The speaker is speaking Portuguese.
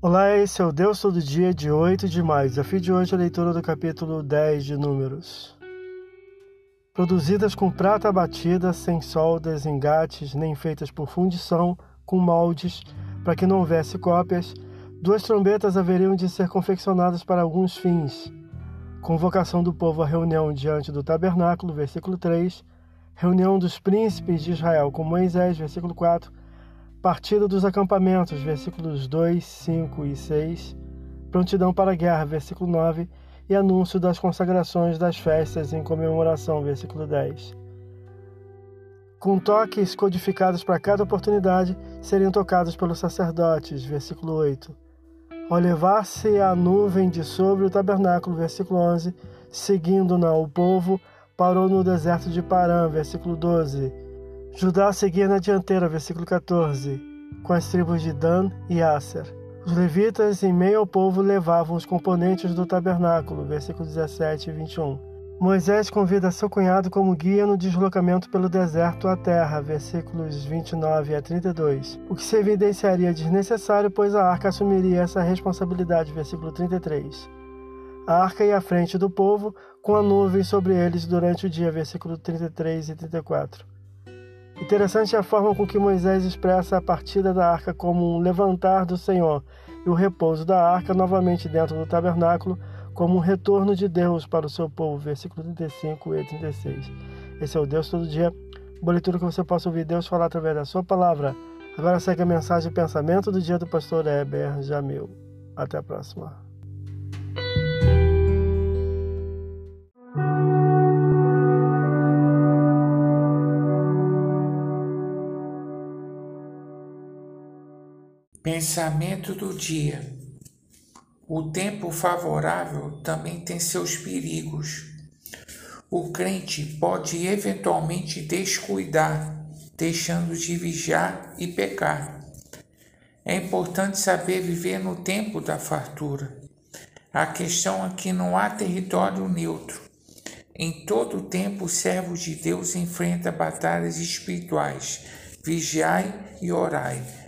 Olá, esse é o Deus Todo Dia de 8 de maio. Desafio de hoje a leitura do capítulo 10 de Números. Produzidas com prata batida, sem soldas, engates, nem feitas por fundição, com moldes, para que não houvesse cópias, duas trombetas haveriam de ser confeccionadas para alguns fins. Convocação do povo à reunião diante do tabernáculo, versículo 3. Reunião dos príncipes de Israel com Moisés, versículo 4 Partida dos acampamentos, versículos 2, 5 e 6. Prontidão para a guerra, versículo 9. E anúncio das consagrações das festas em comemoração, versículo 10. Com toques codificados para cada oportunidade, seriam tocados pelos sacerdotes, versículo 8. Ao levar-se a nuvem de sobre o tabernáculo, versículo 11, seguindo-na o povo, parou no deserto de Parã, versículo 12 Judá seguia na dianteira, versículo 14, com as tribos de Dan e Asser. Os levitas, em meio ao povo, levavam os componentes do tabernáculo, versículos 17 e 21. Moisés convida seu cunhado como guia no deslocamento pelo deserto à terra, versículos 29 a 32, o que se evidenciaria desnecessário, pois a arca assumiria essa responsabilidade, versículo 33. A arca ia à frente do povo, com a nuvem sobre eles durante o dia, versículo 33 e 34. Interessante a forma com que Moisés expressa a partida da arca como um levantar do Senhor e o repouso da arca novamente dentro do tabernáculo como um retorno de Deus para o seu povo. Versículo 35 e 36. Esse é o Deus todo dia. Boa leitura que você possa ouvir Deus falar através da sua palavra. Agora segue a mensagem e pensamento do dia do pastor Heber Jamil. Até a próxima. Pensamento do dia. O tempo favorável também tem seus perigos. O crente pode eventualmente descuidar, deixando de vigiar e pecar. É importante saber viver no tempo da fartura. A questão é que não há território neutro. Em todo o tempo, o servo de Deus enfrenta batalhas espirituais. Vigiai e orai